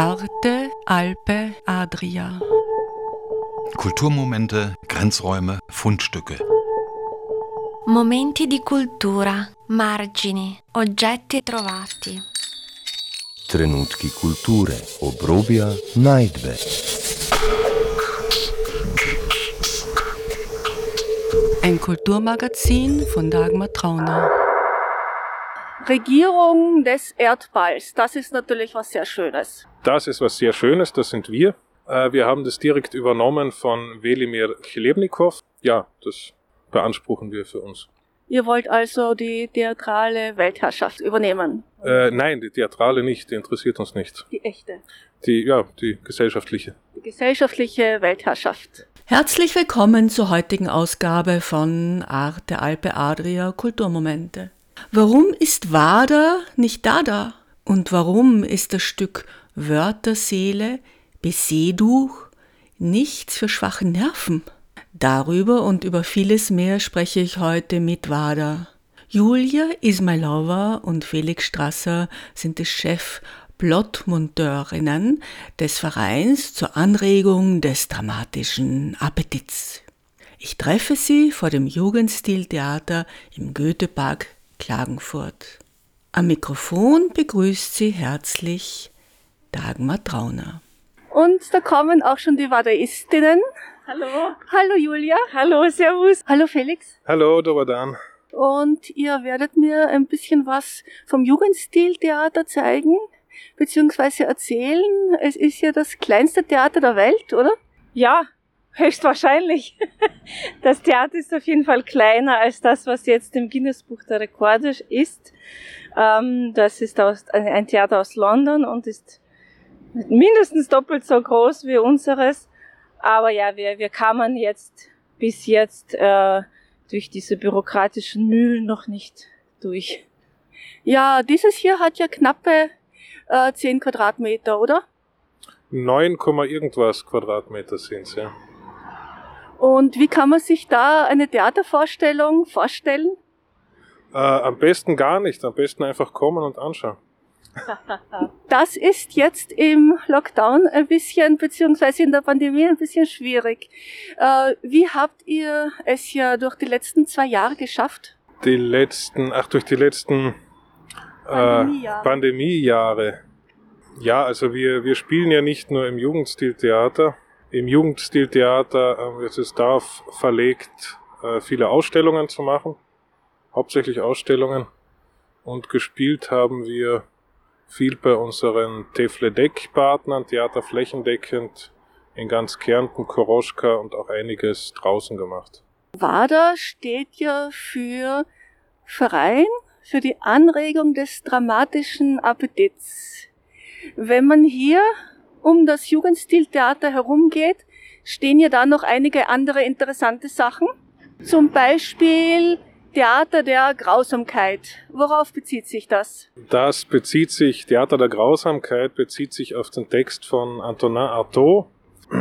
Arte, Alpe, Adria. Kulturmomente, Grenzräume, Fundstücke. Momenti di cultura, margini, oggetti trovati. Trenutki kulture, obrobja, najdbe. Ein Kulturmagazin von Dagmar Trauner. Regierung des Erdballs, das ist natürlich was sehr Schönes. Das ist was sehr Schönes, das sind wir. Äh, Wir haben das direkt übernommen von Velimir Chlebnikow. Ja, das beanspruchen wir für uns. Ihr wollt also die theatrale Weltherrschaft übernehmen. Äh, nein, die Theatrale nicht, die interessiert uns nicht. Die echte. Die, ja, die gesellschaftliche. Die gesellschaftliche Weltherrschaft. Herzlich willkommen zur heutigen Ausgabe von Arte Alpe Adria Kulturmomente. Warum ist Wada nicht Dada? Und warum ist das Stück Wörterseele, Beseduch nichts für schwache Nerven? Darüber und über vieles mehr spreche ich heute mit Wada. Julia Ismailova und Felix Strasser sind die Chef Plottmonteurinnen des Vereins zur Anregung des dramatischen Appetits. Ich treffe sie vor dem Jugendstiltheater im Goethepark Klagenfurt. Am Mikrofon begrüßt sie herzlich Dagmar Trauner. Und da kommen auch schon die Wadaistinnen. Hallo. Hallo Julia. Hallo, Servus. Hallo Felix. Hallo, Dobadan. Und ihr werdet mir ein bisschen was vom Jugendstiltheater zeigen, beziehungsweise erzählen. Es ist ja das kleinste Theater der Welt, oder? Ja, höchstwahrscheinlich. Das Theater ist auf jeden Fall kleiner als das, was jetzt im Guinness-Buch der Rekorde ist. Ähm, Das ist ein Theater aus London und ist mindestens doppelt so groß wie unseres. Aber ja, wir, wir kamen jetzt bis jetzt äh, durch diese bürokratischen Mühlen noch nicht durch. Ja, dieses hier hat ja knappe äh, 10 Quadratmeter, oder? 9, irgendwas Quadratmeter sind's, ja. Und wie kann man sich da eine Theatervorstellung vorstellen? Äh, am besten gar nicht, am besten einfach kommen und anschauen. Das ist jetzt im Lockdown ein bisschen, beziehungsweise in der Pandemie ein bisschen schwierig. Äh, wie habt ihr es ja durch die letzten zwei Jahre geschafft? Die letzten, ach, durch die letzten äh, Pandemiejahre. Pandemiejahre. Ja, also wir, wir spielen ja nicht nur im Jugendstiltheater. Im Jugendstiltheater ähm, ist es darauf verlegt, äh, viele Ausstellungen zu machen. Hauptsächlich Ausstellungen. Und gespielt haben wir viel bei unseren Tefledec-Partnern, Theater flächendeckend, in ganz Kärnten, Koroschka und auch einiges draußen gemacht. WADA steht ja für Verein für die Anregung des dramatischen Appetits. Wenn man hier um das Jugendstiltheater herumgeht, stehen ja da noch einige andere interessante Sachen. Zum Beispiel Theater der Grausamkeit. Worauf bezieht sich das? Das bezieht sich, Theater der Grausamkeit bezieht sich auf den Text von Antonin Artaud,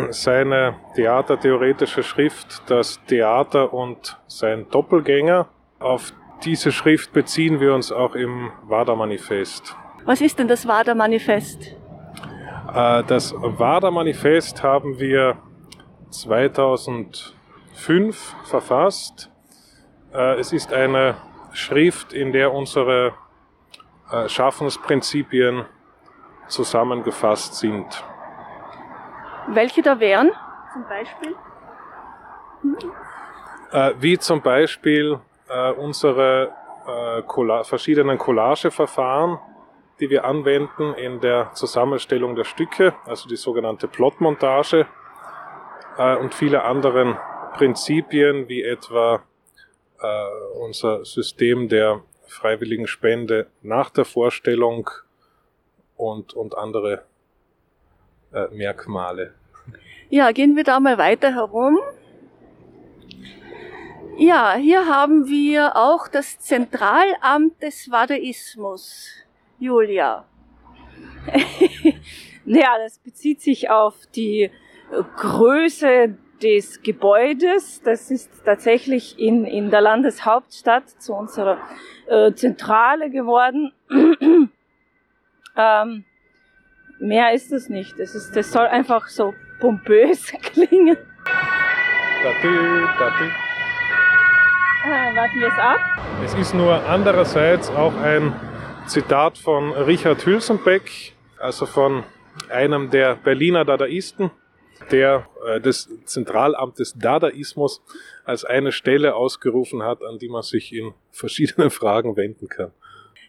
seine theatertheoretische Schrift Das Theater und sein Doppelgänger. Auf diese Schrift beziehen wir uns auch im WADA-Manifest. Was ist denn das WADA-Manifest? Äh, Das WADA-Manifest haben wir 2005 verfasst. Äh, Es ist eine Schrift, in der unsere äh, Schaffensprinzipien zusammengefasst sind. Welche da wären? Zum Beispiel? Äh, Wie zum Beispiel unsere verschiedenen Collageverfahren, die wir anwenden in der Zusammenstellung der Stücke, also die sogenannte Plotmontage und viele anderen Prinzipien, wie etwa äh, unser System der freiwilligen Spende nach der Vorstellung und, und andere äh, Merkmale. Ja, gehen wir da mal weiter herum. Ja, hier haben wir auch das Zentralamt des Wadaismus. Julia. Naja, das bezieht sich auf die Größe des Gebäudes. Das ist tatsächlich in, in der Landeshauptstadt zu unserer äh, Zentrale geworden. ähm, mehr ist es nicht. Es ist, das soll einfach so pompös klingen. Datü, datü. Ah, warten wir es ab. Es ist nur andererseits auch ein Zitat von Richard Hülsenbeck, also von einem der Berliner Dadaisten, der äh, das Zentralamt des Dadaismus als eine Stelle ausgerufen hat, an die man sich in verschiedenen Fragen wenden kann.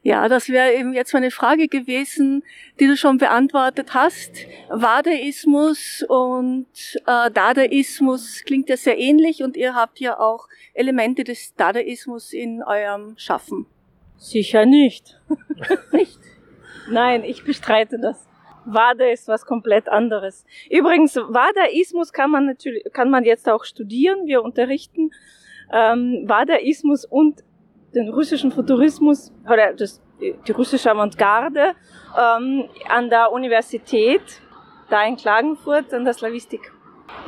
Ja, das wäre eben jetzt meine Frage gewesen, die du schon beantwortet hast. Wadaismus und äh, Dadaismus klingt ja sehr ähnlich und ihr habt ja auch Elemente des Dadaismus in eurem Schaffen. Sicher nicht. Nicht? Nein, ich bestreite das. Wada ist was komplett anderes. Übrigens, Wadaismus kann man natürlich, kann man jetzt auch studieren. Wir unterrichten ähm, Wadaismus und den russischen Futurismus oder das, die russische Avantgarde ähm, an der Universität da in Klagenfurt an der Slavistik.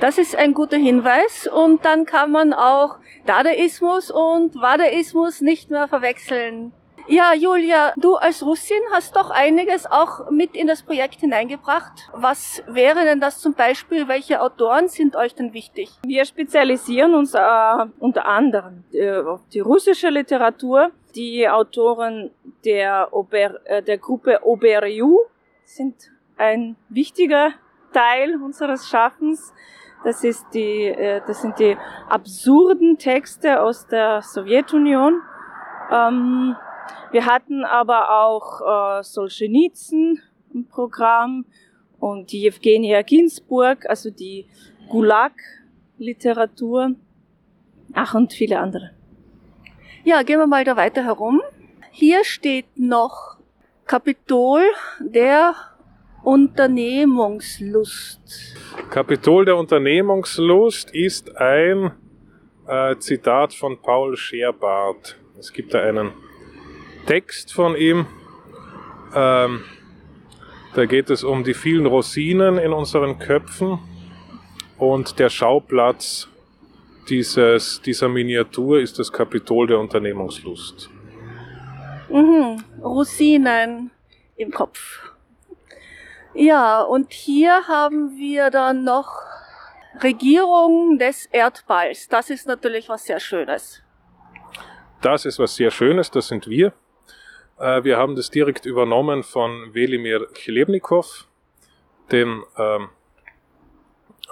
Das ist ein guter Hinweis und dann kann man auch Dadaismus und Wadaismus nicht mehr verwechseln. Ja, Julia, du als Russin hast doch einiges auch mit in das Projekt hineingebracht. Was wäre denn das zum Beispiel? Welche Autoren sind euch denn wichtig? Wir spezialisieren uns äh, unter anderem äh, auf die russische Literatur. Die Autoren der, Ober, äh, der Gruppe Oberju sind ein wichtiger Teil unseres Schaffens. Das, ist die, äh, das sind die absurden Texte aus der Sowjetunion. Ähm, wir hatten aber auch äh, Solzhenitsyn im Programm und die Evgenia Ginsburg, also die Gulag-Literatur. Ach, und viele andere. Ja, gehen wir mal da weiter herum. Hier steht noch Kapitol der Unternehmungslust. Kapitol der Unternehmungslust ist ein äh, Zitat von Paul Scherbart. Es gibt da einen Text von ihm. Ähm, da geht es um die vielen Rosinen in unseren Köpfen und der Schauplatz dieses, dieser Miniatur ist das Kapitol der Unternehmungslust. Mhm, Rosinen im Kopf. Ja, und hier haben wir dann noch Regierung des Erdballs. Das ist natürlich was sehr Schönes. Das ist was sehr Schönes, das sind wir. Äh, wir haben das direkt übernommen von Velimir Chlebnikow, dem ähm,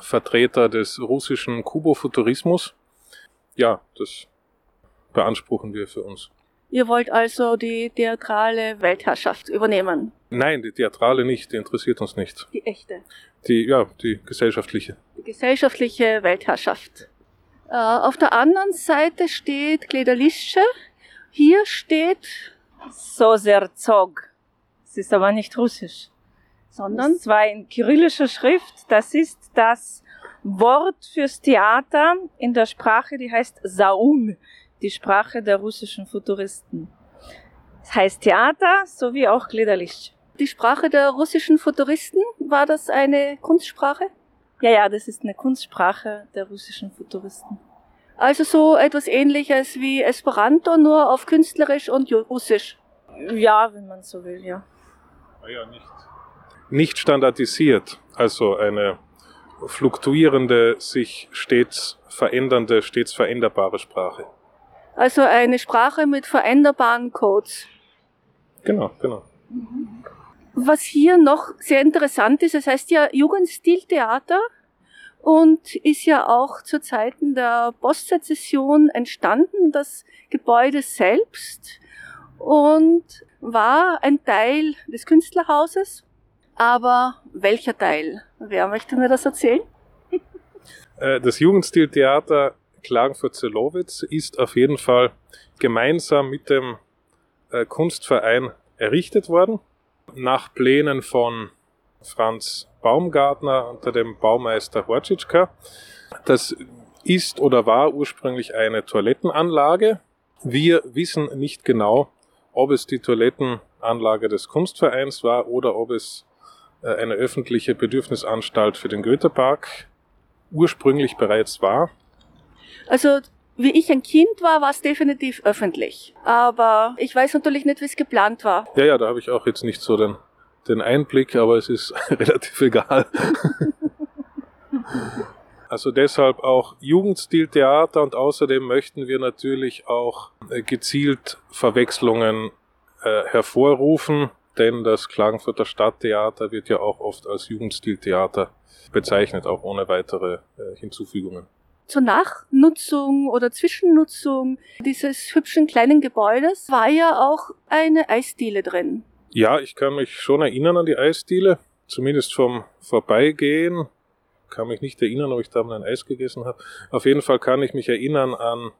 Vertreter des russischen Kubofuturismus. Ja, das beanspruchen wir für uns. Ihr wollt also die theatrale Weltherrschaft übernehmen. Nein, die Theatrale nicht, die interessiert uns nicht. Die echte. Die, ja, die gesellschaftliche. Die gesellschaftliche Weltherrschaft. Äh, auf der anderen Seite steht Glederlische. Hier steht Soserzog. Es ist aber nicht russisch. sondern Das war in kyrillischer Schrift. Das ist das Wort fürs Theater in der Sprache, die heißt Saum, die Sprache der russischen Futuristen. Das heißt Theater sowie auch Gliederlicht. die Sprache der russischen Futuristen. War das eine Kunstsprache? Ja, ja, das ist eine Kunstsprache der russischen Futuristen. Also so etwas ähnliches wie Esperanto, nur auf künstlerisch und russisch. Ja, wenn man so will, ja. Ja, nicht. Nicht standardisiert, also eine fluktuierende, sich stets verändernde, stets veränderbare Sprache. Also eine Sprache mit veränderbaren Codes. Genau, genau. Was hier noch sehr interessant ist, es heißt ja Jugendstiltheater und ist ja auch zu Zeiten der Postsezession entstanden, das Gebäude selbst und war ein Teil des Künstlerhauses. Aber welcher Teil? Wer möchte mir das erzählen? Äh, Das Jugendstiltheater Klagenfurt-Zelowitz ist auf jeden Fall gemeinsam mit dem äh, Kunstverein errichtet worden, nach Plänen von Franz Baumgartner unter dem Baumeister Hortschitschka. Das ist oder war ursprünglich eine Toilettenanlage. Wir wissen nicht genau, ob es die Toilettenanlage des Kunstvereins war oder ob es äh, eine öffentliche Bedürfnisanstalt für den Goethepark ursprünglich bereits war. Also, wie ich ein Kind war, war es definitiv öffentlich. Aber ich weiß natürlich nicht, wie es geplant war. Ja, ja, da habe ich auch jetzt nicht so den, den Einblick, aber es ist relativ egal. Also deshalb auch Jugendstiltheater und außerdem möchten wir natürlich auch äh, gezielt Verwechslungen äh, hervorrufen, denn das Klagenfurter Stadttheater wird ja auch oft als Jugendstiltheater bezeichnet, auch ohne weitere äh, Hinzufügungen. Zur Nachnutzung oder Zwischennutzung dieses hübschen kleinen Gebäudes war ja auch eine Eisdiele drin. Ja, ich kann mich schon erinnern an die Eisdiele, zumindest vom Vorbeigehen kann mich nicht erinnern, ob ich da mal ein Eis gegessen habe. Auf jeden Fall kann ich mich erinnern an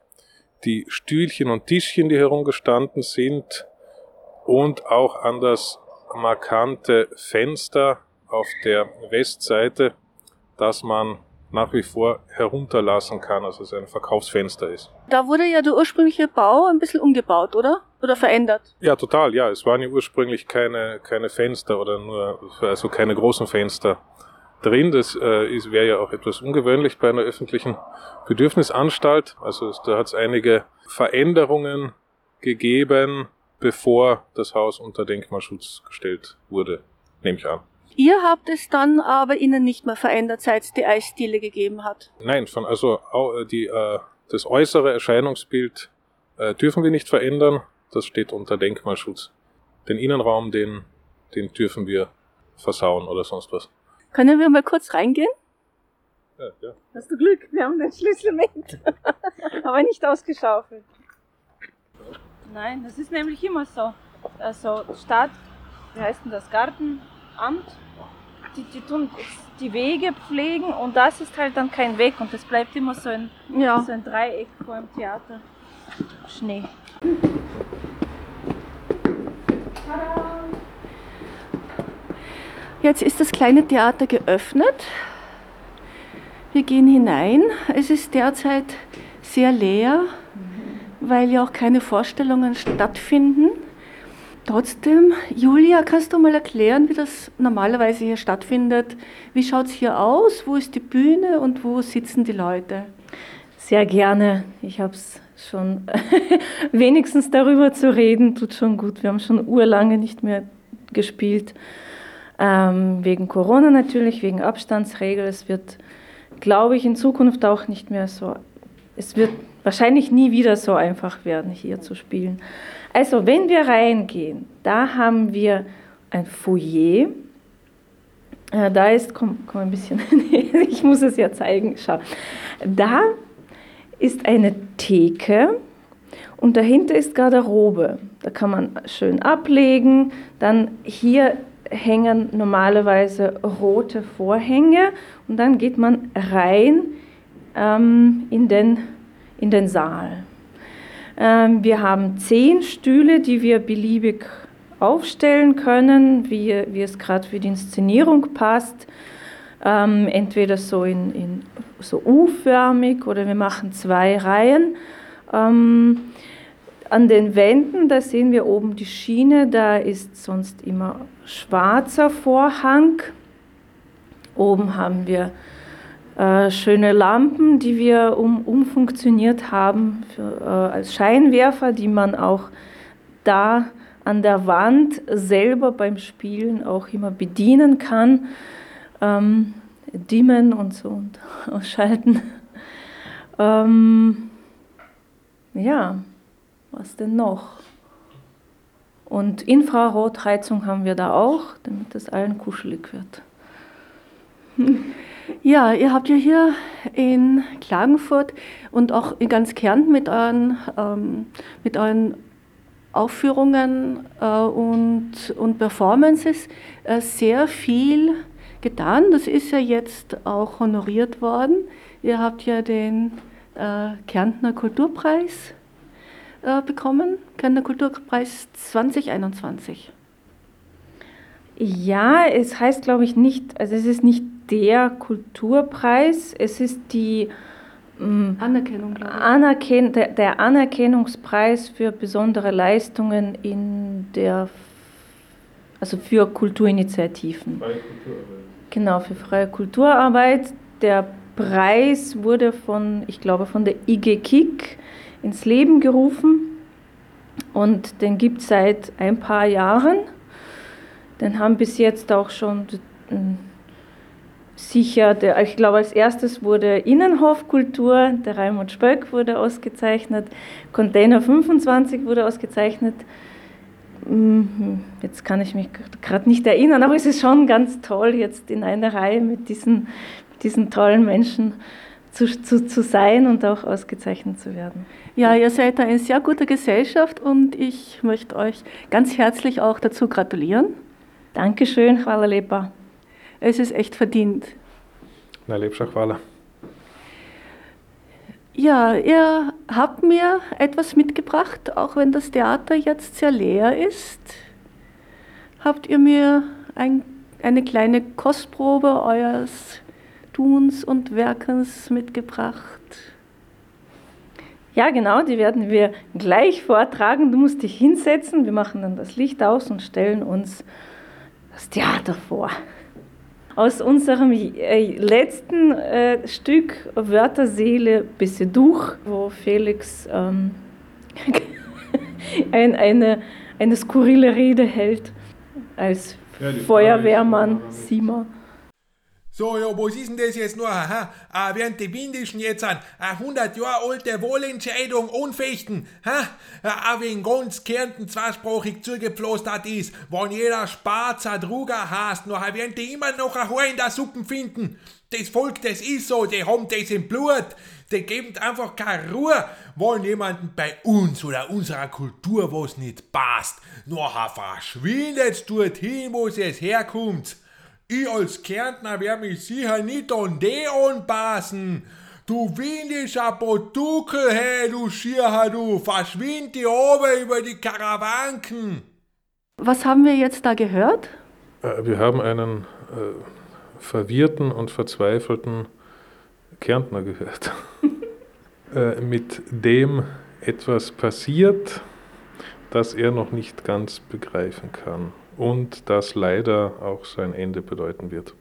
die Stühlchen und Tischchen, die herumgestanden sind und auch an das markante Fenster auf der Westseite, das man nach wie vor herunterlassen kann, also es ein Verkaufsfenster ist. Da wurde ja der ursprüngliche Bau ein bisschen umgebaut, oder? Oder verändert? Ja, total, ja. Es waren ja ursprünglich keine, keine Fenster oder nur, also keine großen Fenster drin. Das äh, wäre ja auch etwas ungewöhnlich bei einer öffentlichen Bedürfnisanstalt. Also es, da hat es einige Veränderungen gegeben, bevor das Haus unter Denkmalschutz gestellt wurde, nehme ich an. Ihr habt es dann aber innen nicht mehr verändert, seit es die Eisdiele gegeben hat? Nein, von, also äh, die, äh, das äußere Erscheinungsbild äh, dürfen wir nicht verändern. Das steht unter Denkmalschutz. Den Innenraum, den, den dürfen wir versauen oder sonst was. Können wir mal kurz reingehen? Ja, ja. Hast du Glück, wir haben den Schlüssel mit. Aber nicht ausgeschaufelt. Nein, das ist nämlich immer so. Also Stadt, wie heißt denn das, Gartenamt, die, die tun die Wege pflegen und das ist halt dann kein Weg und das bleibt immer so ein, Ja. so ein Dreieck vor dem Theater. Schnee. Jetzt ist das kleine Theater geöffnet. Wir gehen hinein. Es ist derzeit sehr leer, weil ja auch keine Vorstellungen stattfinden. Trotzdem, Julia, kannst du mal erklären, wie das normalerweise hier stattfindet? Wie schaut es hier aus? Wo ist die Bühne und wo sitzen die Leute? Sehr gerne. Ich habe es schon wenigstens darüber zu reden, tut schon gut. Wir haben schon urlange nicht mehr gespielt. Ähm, wegen Corona natürlich, wegen Abstandsregel. Es wird, glaube ich, in Zukunft auch nicht mehr so. Es wird wahrscheinlich nie wieder so einfach werden, hier zu spielen. Also, wenn wir reingehen, da haben wir ein Foyer. Äh, da ist, komm, komm ein bisschen, ich muss es ja zeigen, schau. Da ist eine Theke und dahinter ist Garderobe. Da kann man schön ablegen. Dann hier hängen normalerweise rote Vorhänge und dann geht man rein ähm, in, den, in den Saal. Ähm, wir haben zehn Stühle, die wir beliebig aufstellen können, wie, wie es gerade für die Inszenierung passt. Ähm, entweder so in, in so U-förmig oder wir machen zwei Reihen. Ähm, an den Wänden, da sehen wir oben die Schiene, da ist sonst immer schwarzer Vorhang. Oben haben wir äh, schöne Lampen, die wir um, umfunktioniert haben für, äh, als Scheinwerfer, die man auch da an der Wand selber beim Spielen auch immer bedienen kann. Ähm, dimmen und so und ausschalten. Ähm, ja, was denn noch? Und Infrarotheizung haben wir da auch, damit es allen kuschelig wird. Ja, ihr habt ja hier in Klagenfurt und auch in ganz Kärnten mit euren, ähm, mit euren Aufführungen äh, und, und Performances äh, sehr viel getan. Das ist ja jetzt auch honoriert worden. Ihr habt ja den äh, Kärntner Kulturpreis äh, bekommen, Kärntner Kulturpreis 2021. Ja, es heißt, glaube ich, nicht, also es ist nicht der Kulturpreis, es ist die mm, Anerkennung. Anerken der, der Anerkennungspreis für besondere Leistungen in der, also für Kulturinitiativen. Genau, für freie Kulturarbeit. Der Preis wurde von, ich glaube, von der IG Kick ins Leben gerufen und den gibt es seit ein paar Jahren. Den haben bis jetzt auch schon sicher, der, ich glaube, als erstes wurde Innenhofkultur, der Raimund Spöck wurde ausgezeichnet, Container 25 wurde ausgezeichnet. Mhm, jetzt kann ich mich gerade nicht erinnern, aber es ist schon ganz toll, jetzt in einer Reihe mit diesen, diesen tollen Menschen zu, zu, zu sein und auch ausgezeichnet zu werden. Ja, ihr seid da in sehr guter Gesellschaft und ich möchte euch ganz herzlich auch dazu gratulieren. Dankeschön, Hvala lepa. Es ist echt verdient. Najlepša hvala. Ja, ihr habt mir etwas mitgebracht, auch wenn das Theater jetzt sehr leer ist. Habt ihr mir ein, eine kleine Kostprobe eures Tuns und Werkens mitgebracht? Ja, genau, die werden wir gleich vortragen. Du musst dich hinsetzen, wir machen dann das Licht aus und stellen uns das Theater vor. Aus unserem äh, letzten äh, Stück Wörterseele Besseduch, wo Felix ähm, ein, eine, eine skurrile Rede hält als Feuerwehrmann Sima. So, ja, was ist denn das jetzt noch? Ha? Ah, während die Windischen jetzt an eine 100 Jahre alte Wohlentscheidung unfechten, ha? Auch wenn ganz Kärnten zweisprachig zugepflastert ist, wenn jeder Sparzer Druger hast, noch werden die immer noch ein Haar in der Suppen finden. Das Volk, das ist so, die haben das im Blut. Die geben einfach keine Ruhe, wollen jemanden bei uns oder unserer Kultur, was nicht passt. Nachher verschwindet dorthin, wo es herkommt. Ich als Kärntner werde mich sicher nicht an die anpassen. Du windischer Potukel, hey, du Schierher, du, verschwind die oben über die Karawanken. Was haben wir jetzt da gehört? Äh, wir haben einen äh, verwirrten und verzweifelten Kärntner gehört, äh, mit dem etwas passiert, das er noch nicht ganz begreifen kann und das leider auch sein Ende bedeuten wird.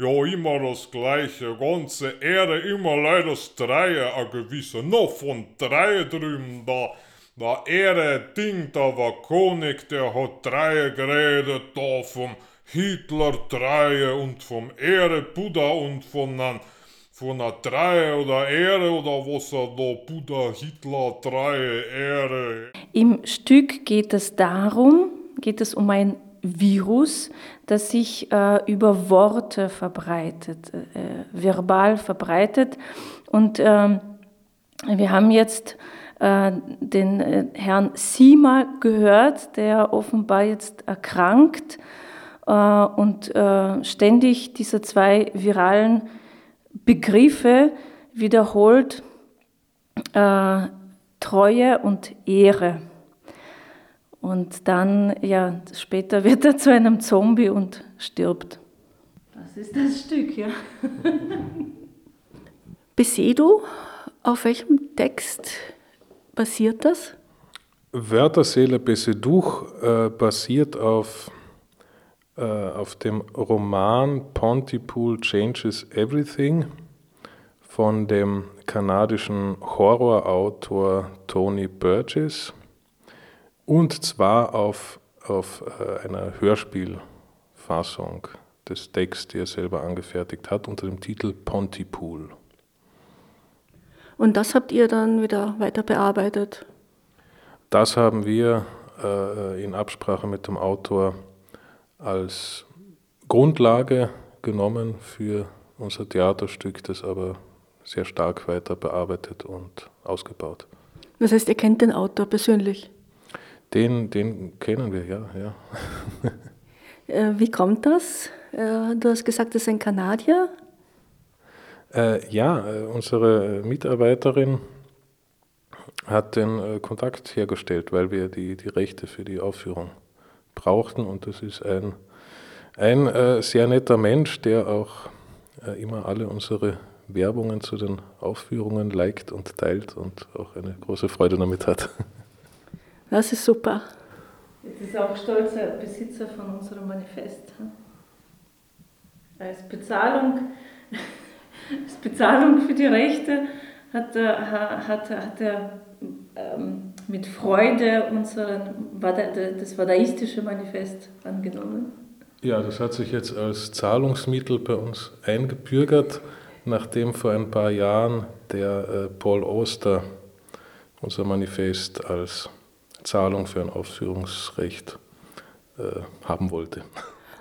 Ja, immer das Gleiche, ganze Erde, immer leider das Dreie, ein gewisser, noch von Dreie drüben da. Der Erde Ding, da war König, der hat Dreie geredet, da vom Hitler Dreie und vom Erde Buddha und von einem von einer Dreie oder Ehre oder was er da, Buddha, Hitler, Dreie, Ehre. Im Stück geht es darum, geht es um ein Virus, das sich äh, über Worte verbreitet, äh, verbal verbreitet. Und äh, wir haben jetzt äh, den äh, Herrn Sima gehört, der offenbar jetzt erkrankt äh, und ständig diese zwei viralen Begriffe wiederholt, Treue und Ehre. Und dann, ja, später wird er zu einem Zombie und stirbt. Das ist das Stück, ja. Besedo, auf welchem Text basiert das? Wörterseele Beseduch äh, basiert auf, äh, auf dem Roman Pontypool Changes Everything von dem kanadischen Horrorautor Tony Burgess und zwar auf, auf äh, einer Hörspielfassung des Texts, die er selber angefertigt hat, unter dem Titel Pontypool. Und das habt ihr dann wieder weiter bearbeitet? Das haben wir äh, in Absprache mit dem Autor als Grundlage genommen für unser Theaterstück, das aber sehr stark weiter bearbeitet und ausgebaut. Das heißt, ihr kennt den Autor persönlich? Den, den kennen wir, ja. ja. Äh, wie kommt das? Äh, du hast gesagt, das ist ein Kanadier. Äh, ja, unsere Mitarbeiterin hat den Kontakt hergestellt, weil wir die, die Rechte für die Aufführung brauchten. Und das ist ein, ein äh, sehr netter Mensch, der auch äh, immer alle unsere Werbungen zu den Aufführungen liked und teilt und auch eine große Freude damit hat. Das ist super. Jetzt ist auch stolzer Besitzer von unserem Manifest. Als Bezahlung, als Bezahlung für die Rechte hat, hat, hat er ähm, mit Freude unseren, das Wadaistische Manifest angenommen. Ja, das hat sich jetzt als Zahlungsmittel bei uns eingebürgert, nachdem vor ein paar Jahren der äh, Paul Oster unser Manifest als Zahlung für ein Aufführungsrecht äh, haben wollte.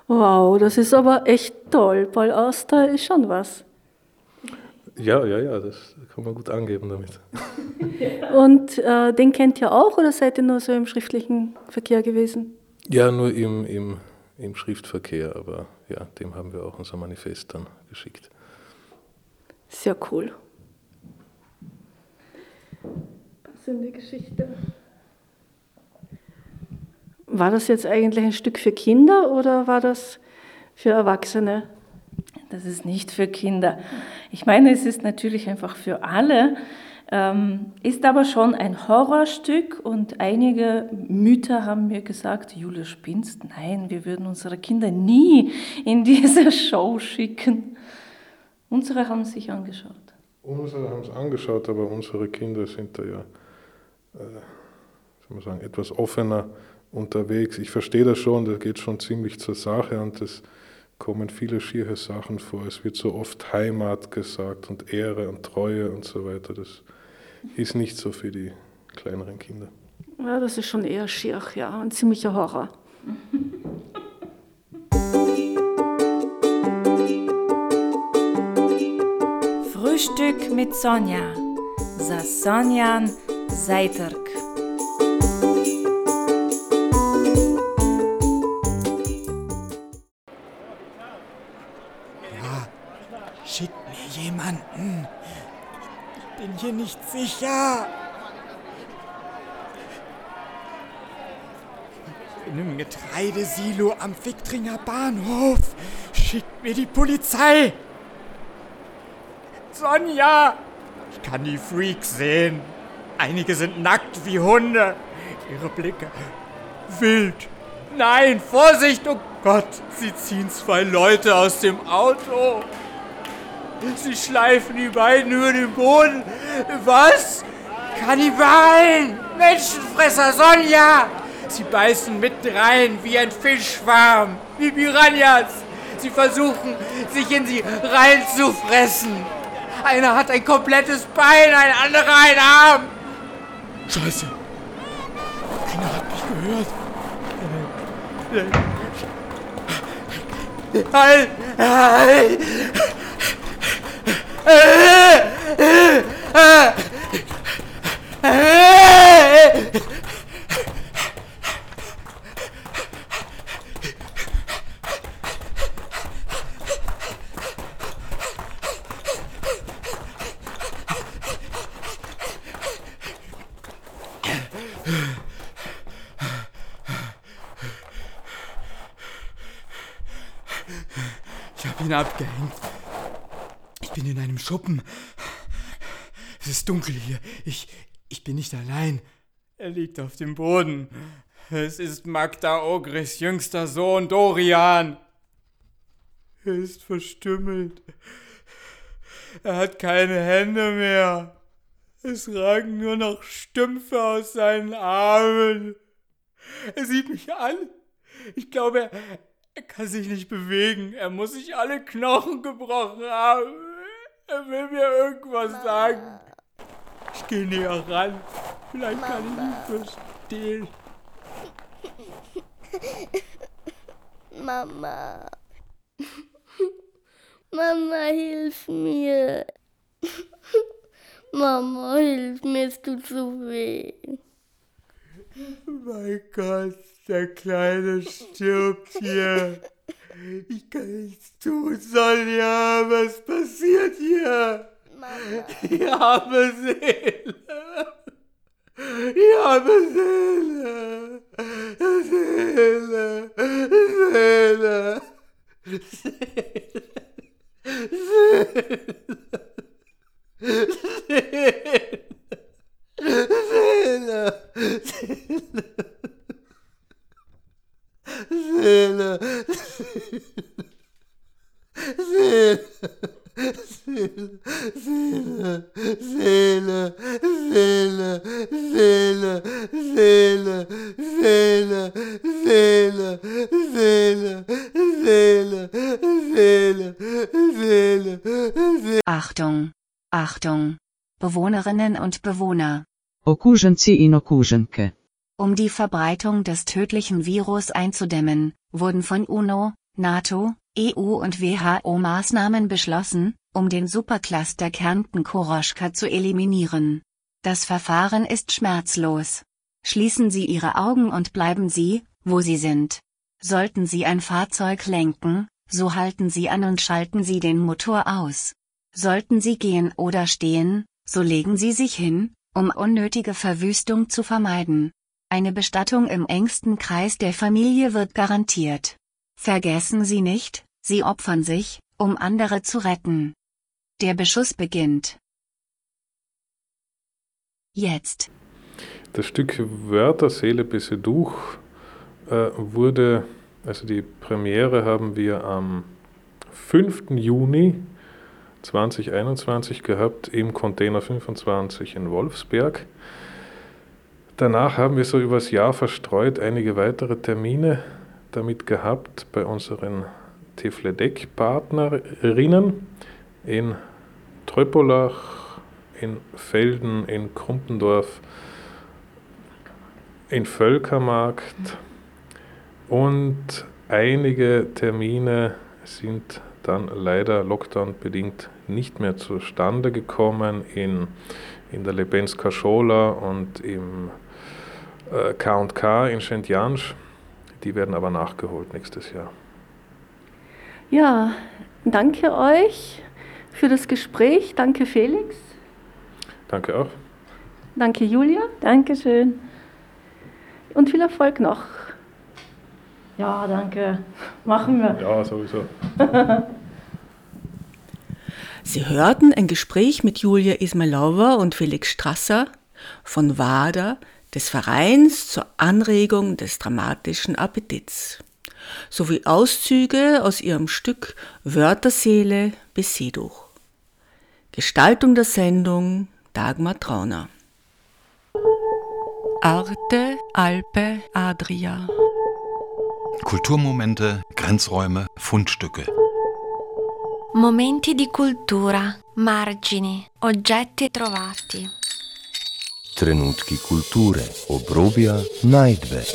Wow, das ist aber echt toll. Paul Auster ist schon was. Ja, ja, ja, das kann man gut angeben damit. Und äh, den kennt ihr auch oder seid ihr nur so im schriftlichen Verkehr gewesen? Ja, nur im, im, im Schriftverkehr, aber ja, dem haben wir auch unser Manifest dann geschickt. Sehr cool. Passende Geschichte. War das jetzt eigentlich ein Stück für Kinder oder war das für Erwachsene? Das ist nicht für Kinder. Ich meine, es ist natürlich einfach für alle, ähm, ist aber schon ein Horrorstück und einige Mütter haben mir gesagt, Jule, spinnst? Nein, wir würden unsere Kinder nie in diese Show schicken. Unsere haben sich angeschaut. Unsere haben es angeschaut, aber unsere Kinder sind da ja, äh, soll man sagen, etwas offener unterwegs. Ich verstehe das schon, das geht schon ziemlich zur Sache und es kommen viele schiere Sachen vor. Es wird so oft Heimat gesagt und Ehre und Treue und so weiter. Das ist nicht so für die kleineren Kinder. Ja, das ist schon eher schier, ja, ein ziemlicher Horror. Frühstück mit Sonja. Za Sonjan Zajtrk. Schickt mir jemanden. Ich bin hier nicht sicher. Ich bin im Getreidesilo am Ficktringer Bahnhof. Schickt mir die Polizei. Sonja! Ich kann die Freaks sehen. Einige sind nackt wie Hunde. Ihre Blicke wild. Nein, Vorsicht, oh Gott, sie ziehen zwei Leute aus dem Auto. Sie schleifen die beiden über den Boden. Was? Kannibalen! Menschenfresser, Sonja! Sie beißen mit rein wie ein Fischschwarm, wie Piranhas. Sie versuchen, sich in sie reinzufressen. Einer hat ein komplettes Bein, ein anderer einen Arm. Scheiße. Einer hat mich gehört. Halt! Halt! Ich hab ihn abgehängt. Ich bin in einem Schuppen. Es ist dunkel hier. Ich, ich bin nicht allein. Er liegt auf dem Boden. Es ist Magda Ogris jüngster Sohn Dorian. Er ist verstümmelt. Er hat keine Hände mehr. Es ragen nur noch Stümpfe aus seinen Armen. Er sieht mich an. Ich glaube, er, er kann sich nicht bewegen. Er muss sich alle Knochen gebrochen haben. Er will mir irgendwas Mama. sagen. Ich gehe näher ran. Vielleicht Mama. kann ich ihn verstehen. Mama. Mama, hilf mir. Mama, hilf mir, es tut so weh. Mein Gott, der Kleine stirbt hier. Ich kann nichts tun, Sonja. Was passiert hier? Mama. Die arme Seele. Die arme Seele. Seele. Seele. Seele. Und Bewohner. Okuženci in okuženke. Um die Verbreitung des tödlichen Virus einzudämmen, wurden von UNO, NATO, EU und WHO Maßnahmen beschlossen, um den Supercluster Kärnten-Koroschka zu eliminieren. Das Verfahren ist schmerzlos. Schließen Sie Ihre Augen und bleiben Sie, wo Sie sind. Sollten Sie ein Fahrzeug lenken, so halten Sie an und schalten Sie den Motor aus. Sollten Sie gehen oder stehen, so legen Sie sich hin, um unnötige Verwüstung zu vermeiden. Eine Bestattung im engsten Kreis der Familie wird garantiert. Vergessen Sie nicht, Sie opfern sich, um andere zu retten. Der Beschuss beginnt. Jetzt. Das Stück Wörter, Seele, Bisse, Duch äh, wurde, also die Premiere haben wir am 5. Juni 2021 gehabt im Container 25 in Wolfsberg. Danach haben wir so übers Jahr verstreut einige weitere Termine damit gehabt bei unseren Tifledec-Partnerinnen in Tröpolach, in Felden, in Krumpendorf, in Völkermarkt und einige Termine sind dann leider lockdown-bedingt nicht mehr zustande gekommen in, in der Lebenska Schola und im äh, K&K in Shentjansch. Die werden aber nachgeholt nächstes Jahr. Ja, danke euch für das Gespräch. Danke Felix. Danke auch. Danke Julia. Dankeschön. Und viel Erfolg noch. Ja, danke. Machen wir. Ja, sowieso. Sie hörten ein Gespräch mit Julia Ismailova und Felix Strasser von WADA, des Vereins zur Anregung des dramatischen Appetits, sowie Auszüge aus ihrem Stück Wörterseele Beseduch. Gestaltung der Sendung Dagmar Trauner. Arte, Alpe, Adria. Kulturmomente, Grenzräume, Fundstücke. Momenti di cultura, margini, oggetti trovati. Trenutki kulture, obrobja, najdbe.